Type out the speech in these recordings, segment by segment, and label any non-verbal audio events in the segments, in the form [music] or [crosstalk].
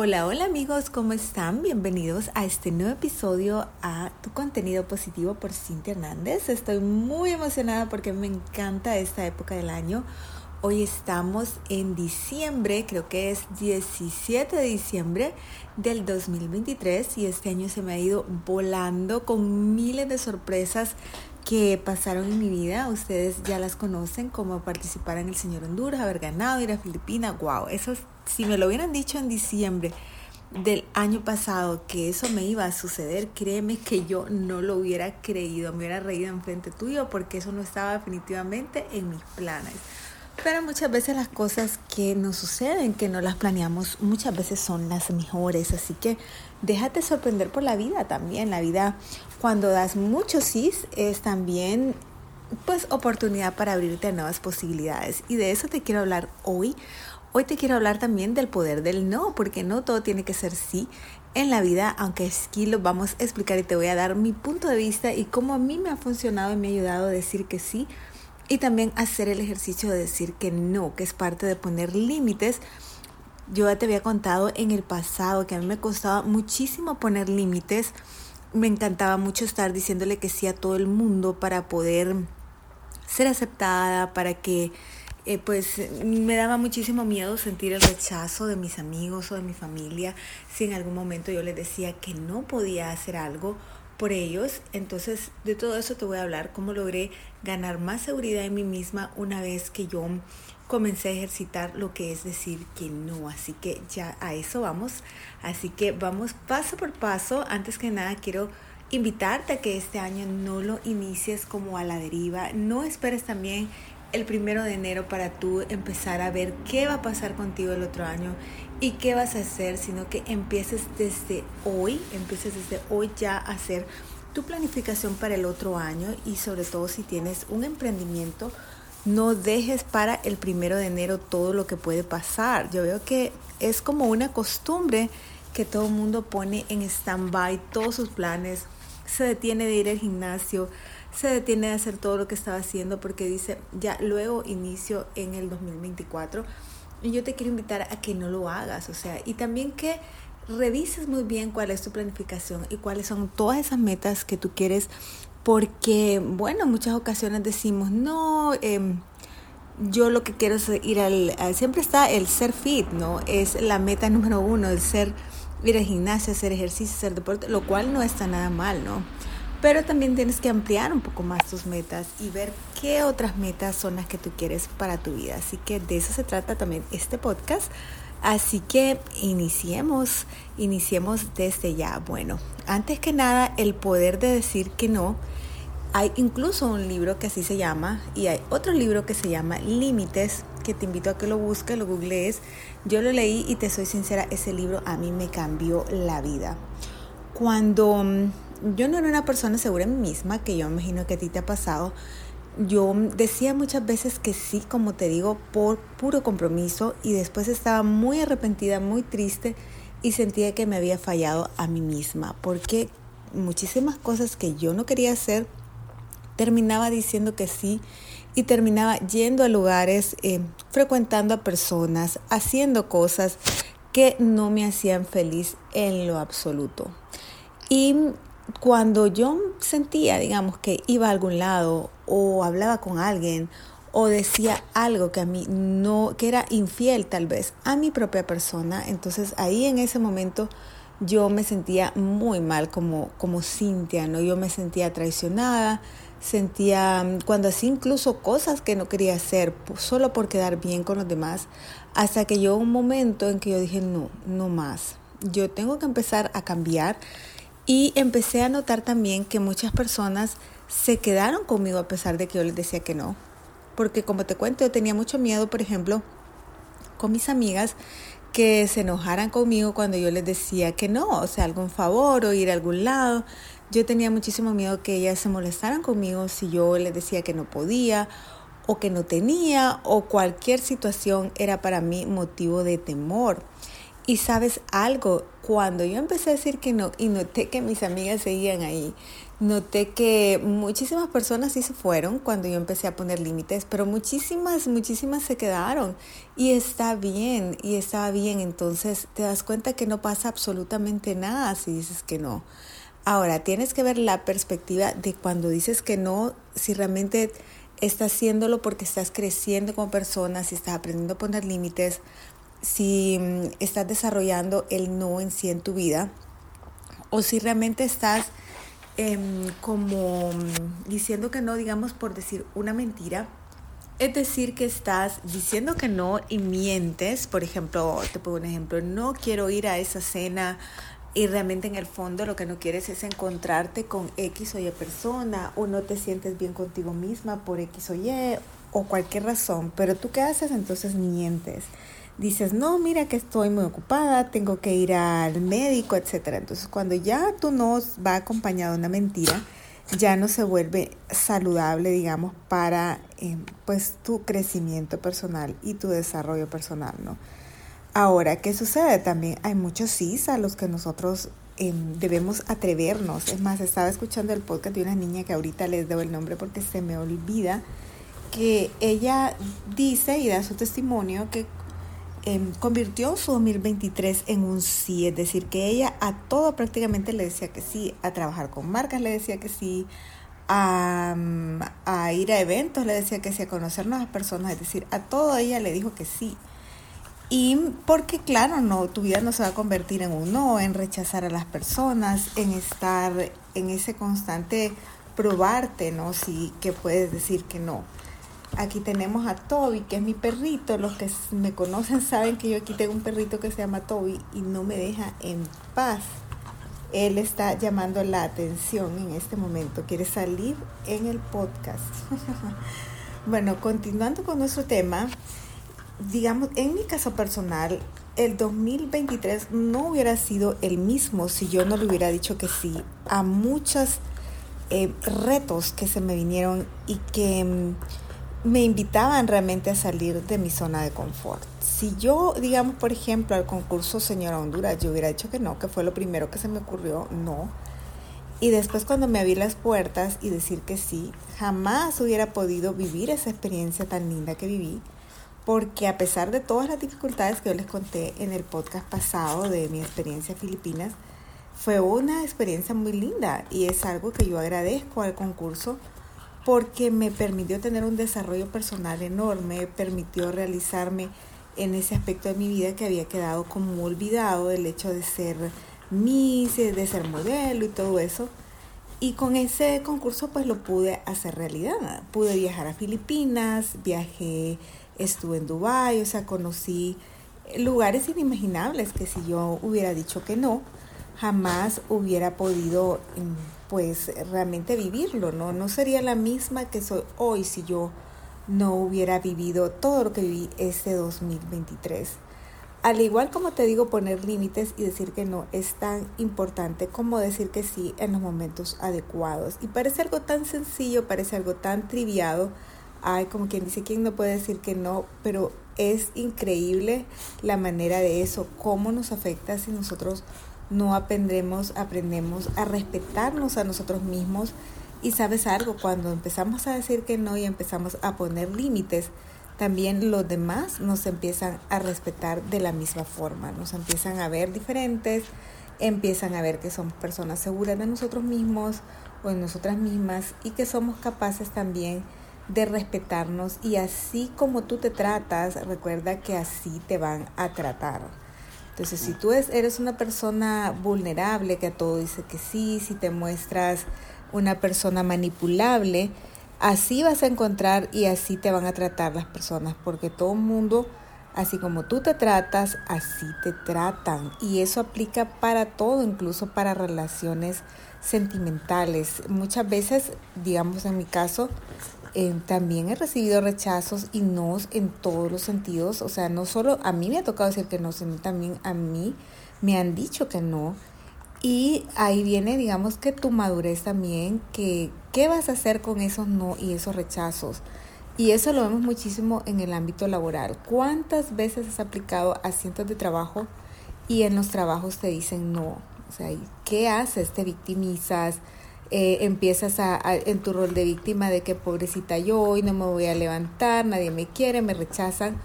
Hola, hola amigos, ¿cómo están? Bienvenidos a este nuevo episodio a Tu contenido positivo por Cintia Hernández. Estoy muy emocionada porque me encanta esta época del año. Hoy estamos en diciembre, creo que es 17 de diciembre del 2023 y este año se me ha ido volando con miles de sorpresas que pasaron en mi vida. Ustedes ya las conocen, como participar en el Señor Honduras, haber ganado, ir a Filipinas. Wow, eso si me lo hubieran dicho en diciembre del año pasado que eso me iba a suceder, créeme que yo no lo hubiera creído, me hubiera reído en frente tuyo porque eso no estaba definitivamente en mis planes. Pero muchas veces las cosas que nos suceden, que no las planeamos, muchas veces son las mejores. Así que déjate sorprender por la vida también. La vida, cuando das muchos sí, es también pues oportunidad para abrirte a nuevas posibilidades. Y de eso te quiero hablar hoy. Hoy te quiero hablar también del poder del no, porque no todo tiene que ser sí en la vida, aunque aquí lo vamos a explicar y te voy a dar mi punto de vista y cómo a mí me ha funcionado y me ha ayudado a decir que sí y también hacer el ejercicio de decir que no, que es parte de poner límites. Yo ya te había contado en el pasado que a mí me costaba muchísimo poner límites. Me encantaba mucho estar diciéndole que sí a todo el mundo para poder ser aceptada, para que eh, pues me daba muchísimo miedo sentir el rechazo de mis amigos o de mi familia si en algún momento yo les decía que no podía hacer algo por ellos. Entonces de todo eso te voy a hablar, cómo logré ganar más seguridad en mí misma una vez que yo comencé a ejercitar lo que es decir que no. Así que ya a eso vamos. Así que vamos paso por paso. Antes que nada quiero invitarte a que este año no lo inicies como a la deriva. No esperes también el primero de enero para tú empezar a ver qué va a pasar contigo el otro año y qué vas a hacer, sino que empieces desde hoy, empieces desde hoy ya a hacer tu planificación para el otro año y sobre todo si tienes un emprendimiento, no dejes para el primero de enero todo lo que puede pasar. Yo veo que es como una costumbre que todo el mundo pone en stand-by todos sus planes, se detiene de ir al gimnasio, se detiene de hacer todo lo que estaba haciendo porque dice, ya luego inicio en el 2024. Y yo te quiero invitar a que no lo hagas, o sea, y también que revises muy bien cuál es tu planificación y cuáles son todas esas metas que tú quieres, porque, bueno, en muchas ocasiones decimos, no, em, yo lo que quiero es ir al, siempre está el ser fit, ¿no? Es la meta [laughs] número uno, el ser, ir al gimnasio, hacer ejercicio, hacer deporte, lo cual no está nada mal, ¿no? Pero también tienes que ampliar un poco más tus metas y ver qué otras metas son las que tú quieres para tu vida. Así que de eso se trata también este podcast. Así que iniciemos, iniciemos desde ya. Bueno, antes que nada, el poder de decir que no. Hay incluso un libro que así se llama y hay otro libro que se llama Límites, que te invito a que lo busques, lo googlees. Yo lo leí y te soy sincera, ese libro a mí me cambió la vida. Cuando mm, yo no era una persona segura en mí misma, que yo imagino que a ti te ha pasado. Yo decía muchas veces que sí, como te digo, por puro compromiso y después estaba muy arrepentida, muy triste y sentía que me había fallado a mí misma, porque muchísimas cosas que yo no quería hacer, terminaba diciendo que sí y terminaba yendo a lugares, eh, frecuentando a personas, haciendo cosas que no me hacían feliz en lo absoluto. Y cuando yo sentía, digamos, que iba a algún lado o hablaba con alguien o decía algo que a mí no, que era infiel tal vez a mi propia persona, entonces ahí en ese momento yo me sentía muy mal como, como Cintia, ¿no? Yo me sentía traicionada, sentía cuando hacía incluso cosas que no quería hacer solo por quedar bien con los demás, hasta que llegó un momento en que yo dije, no, no más, yo tengo que empezar a cambiar y empecé a notar también que muchas personas se quedaron conmigo a pesar de que yo les decía que no. Porque como te cuento, yo tenía mucho miedo, por ejemplo, con mis amigas que se enojaran conmigo cuando yo les decía que no, o sea, algún favor o ir a algún lado. Yo tenía muchísimo miedo que ellas se molestaran conmigo si yo les decía que no podía o que no tenía o cualquier situación era para mí motivo de temor. Y sabes algo, cuando yo empecé a decir que no y noté que mis amigas seguían ahí, noté que muchísimas personas sí se fueron cuando yo empecé a poner límites, pero muchísimas, muchísimas se quedaron. Y está bien, y estaba bien. Entonces te das cuenta que no pasa absolutamente nada si dices que no. Ahora, tienes que ver la perspectiva de cuando dices que no, si realmente estás haciéndolo porque estás creciendo como persona, si estás aprendiendo a poner límites, si mm, estás desarrollando el no en sí en tu vida, o si realmente estás Em, como mm, diciendo que no, digamos por decir una mentira. Es decir, que estás diciendo que no y mientes. Por ejemplo, te pongo un ejemplo, no quiero ir a esa cena y realmente en el fondo lo que no quieres es encontrarte con X o Y persona o no te sientes bien contigo misma por X o Y o cualquier razón. Pero tú qué haces? Entonces mientes dices, no, mira que estoy muy ocupada, tengo que ir al médico, etc. Entonces, cuando ya tu no va acompañado de una mentira, ya no se vuelve saludable, digamos, para eh, pues tu crecimiento personal y tu desarrollo personal, ¿no? Ahora, ¿qué sucede? También hay muchos sí a los que nosotros em, debemos atrevernos. Es más, estaba escuchando el podcast de una niña que ahorita les debo el nombre porque se me olvida, que ella dice y da su testimonio que Em, convirtió su 2023 en un sí, es decir, que ella a todo prácticamente le decía que sí, a trabajar con marcas le decía que sí, a, a ir a eventos le decía que sí, a conocer nuevas personas, es decir, a todo ella le dijo que sí. Y porque claro, no, tu vida no se va a convertir en un no, en rechazar a las personas, en estar en ese constante probarte, ¿no? Sí, que puedes decir que no. Aquí tenemos a Toby, que es mi perrito. Los que me conocen saben que yo aquí tengo un perrito que se llama Toby y no me deja en paz. Él está llamando la atención en este momento. Quiere salir en el podcast. [laughs] bueno, continuando con nuestro tema, digamos, en mi caso personal, el 2023 no hubiera sido el mismo si yo no le hubiera dicho que sí a muchos eh, retos que se me vinieron y que mm, me invitaban realmente a salir de mi zona de confort. Si yo, digamos, por ejemplo, al concurso Señora Honduras, yo hubiera dicho que no, que fue lo primero que se me ocurrió, no. Y después cuando me abrí las puertas y decir que sí, jamás hubiera podido vivir esa experiencia tan linda que viví, porque a pesar de todas las dificultades que yo les conté en el podcast pasado de mi experiencia en Filipinas, fue una experiencia muy linda y es algo que yo agradezco al concurso porque me permitió tener un desarrollo personal enorme, permitió realizarme en ese aspecto de mi vida que había quedado como olvidado, el hecho de ser Miss, de ser modelo y todo eso. Y con ese concurso pues lo pude hacer realidad. Pude viajar a Filipinas, viajé, estuve en Dubái, o sea, conocí lugares inimaginables que si yo hubiera dicho que no, jamás hubiera podido mm, pues realmente vivirlo, ¿no? No sería la misma que soy hoy si yo no hubiera vivido todo lo que viví este 2023. Al igual como te digo, poner límites y decir que no es tan importante como decir que sí en los momentos adecuados. Y parece algo tan sencillo, parece algo tan triviado. Hay como quien dice, ¿quién no puede decir que no? Pero es increíble la manera de eso, cómo nos afecta si nosotros no aprendemos, aprendemos a respetarnos a nosotros mismos. Y sabes algo, cuando empezamos a decir que no y empezamos a poner límites, también los demás nos empiezan a respetar de la misma forma, nos empiezan a ver diferentes, empiezan a ver que somos personas seguras de nosotros mismos o de nosotras mismas y que somos capaces también de respetarnos y así como tú te tratas, recuerda que así te van a tratar. Entonces, si tú eres una persona vulnerable, que a todo dice que sí, si te muestras una persona manipulable, así vas a encontrar y así te van a tratar las personas, porque todo el mundo, así como tú te tratas, así te tratan. Y eso aplica para todo, incluso para relaciones sentimentales. Muchas veces, digamos en mi caso, eh, también he recibido rechazos y no en todos los sentidos. O sea, no solo a mí me ha tocado decir que no, sino también a mí me han dicho que no. Y ahí viene, digamos que tu madurez también, que qué vas a hacer con esos no y esos rechazos. Y eso lo vemos muchísimo en el ámbito laboral. ¿Cuántas veces has aplicado a cientos de trabajo y en los trabajos te dicen no? O sea, ¿qué haces? Te victimizas, eh, empiezas a, en tu rol de víctima de que pobrecita yo hoy no me voy a levantar, nadie me quiere, me rechazan.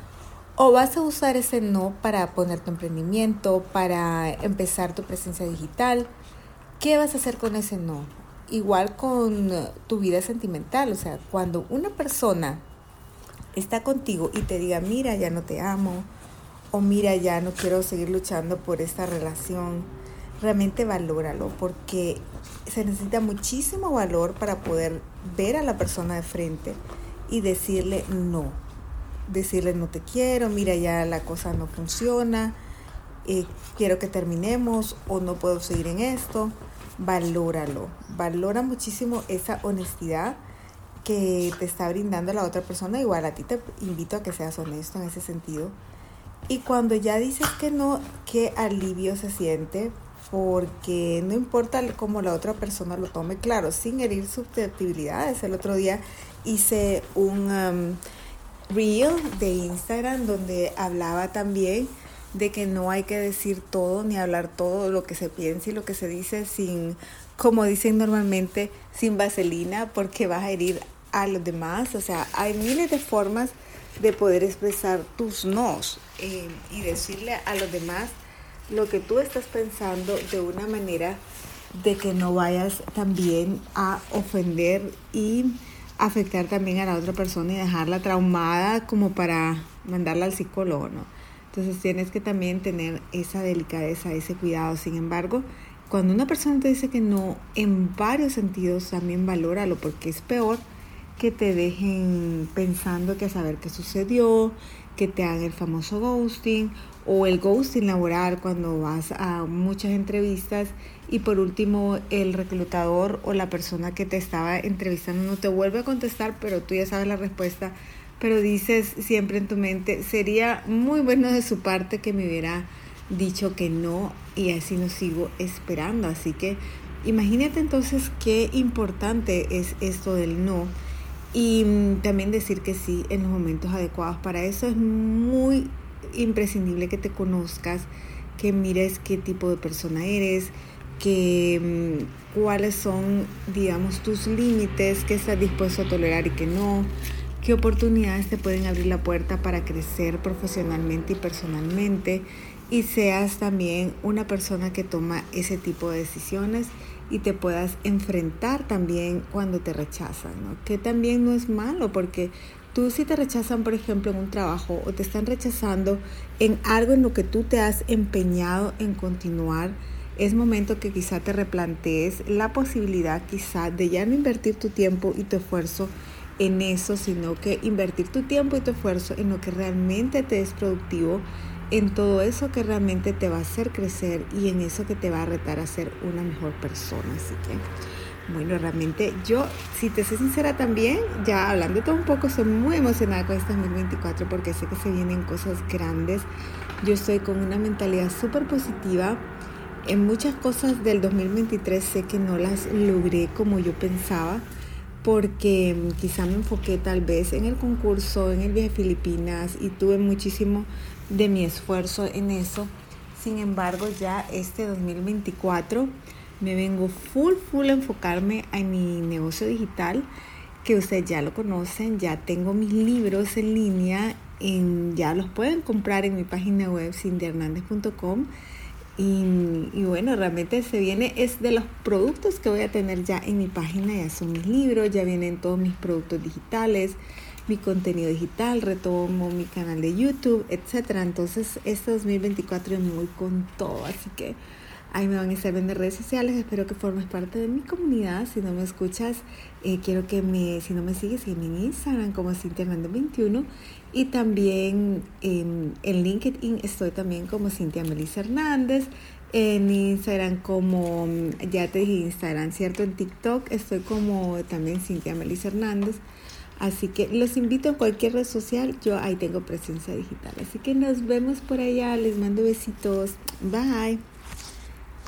O vas a usar ese no para poner tu emprendimiento, para empezar tu presencia digital. ¿Qué vas a hacer con ese no? Igual con tu vida sentimental, o sea, cuando una persona está contigo y te diga, mira, ya no te amo, o mira, ya no quiero seguir luchando por esta relación, realmente valóralo, porque se necesita muchísimo valor para poder ver a la persona de frente y decirle no. Decirle no te quiero, mira ya la cosa no funciona, eh, quiero que terminemos o no puedo seguir en esto. Valóralo, valora muchísimo esa honestidad que te está brindando la otra persona. Igual a ti te invito a que seas honesto en ese sentido. Y cuando ya dices que no, qué alivio se siente, porque no importa cómo la otra persona lo tome, claro, sin herir susceptibilidades. El otro día hice un um, reel de Instagram donde hablaba también de que no hay que decir todo ni hablar todo lo que se piensa y lo que se dice sin, como dicen normalmente, sin vaselina, porque vas a herir a los demás. O sea, hay miles de formas de poder expresar tus nos eh, y decirle a los demás lo que tú estás pensando de una manera de que no vayas también a ofender y afectar también a la otra persona y dejarla traumada como para mandarla al psicólogo, ¿no? Entonces tienes que también tener esa delicadeza, ese cuidado. Sin embargo, cuando una persona te dice que no, en varios sentidos también valóralo, porque es peor que te dejen pensando que a saber qué sucedió, que te hagan el famoso ghosting o el ghosting laboral cuando vas a muchas entrevistas y por último el reclutador o la persona que te estaba entrevistando no te vuelve a contestar, pero tú ya sabes la respuesta, pero dices siempre en tu mente, sería muy bueno de su parte que me hubiera dicho que no y así no sigo esperando. Así que imagínate entonces qué importante es esto del no y también decir que sí en los momentos adecuados. Para eso es muy imprescindible que te conozcas, que mires qué tipo de persona eres, que mm, cuáles son, digamos, tus límites, qué estás dispuesto a tolerar y qué no, qué oportunidades te pueden abrir la puerta para crecer profesionalmente y personalmente y seas también una persona que toma ese tipo de decisiones y te puedas enfrentar también cuando te rechazan, ¿no? que también no es malo porque tú si te rechazan, por ejemplo, en un trabajo o te están rechazando en algo en lo que tú te has empeñado en continuar, es momento que quizá te replantees la posibilidad quizá de ya no invertir tu tiempo y tu esfuerzo en eso, sino que invertir tu tiempo y tu esfuerzo en lo que realmente te es productivo en todo eso que realmente te va a hacer crecer y en eso que te va a retar a ser una mejor persona. Así que, bueno, realmente yo, si te soy sincera también, ya hablando todo un poco, estoy muy emocionada con este 2024 porque sé que se vienen cosas grandes. Yo estoy con una mentalidad súper positiva. En muchas cosas del 2023 sé que no las logré como yo pensaba porque quizá me enfoqué tal vez en el concurso, en el viaje Filipinas y tuve muchísimo de mi esfuerzo en eso. Sin embargo, ya este 2024 me vengo full, full a enfocarme en mi negocio digital, que ustedes ya lo conocen, ya tengo mis libros en línea, ya los pueden comprar en mi página web cindyhernandez.com. Y, y, bueno, realmente se viene, es de los productos que voy a tener ya en mi página, ya son mis libros, ya vienen todos mis productos digitales, mi contenido digital, retomo mi canal de YouTube, etcétera. Entonces, este 2024 es muy con todo, así que ahí me van a estar viendo redes sociales. Espero que formes parte de mi comunidad. Si no me escuchas, eh, quiero que me, si no me sigues, en mi Instagram como Cintia 21 y también en LinkedIn estoy también como Cintia Melissa Hernández. En Instagram como, ya te dije Instagram, ¿cierto? En TikTok estoy como también Cintia Melissa Hernández. Así que los invito a cualquier red social, yo ahí tengo presencia digital. Así que nos vemos por allá, les mando besitos, bye.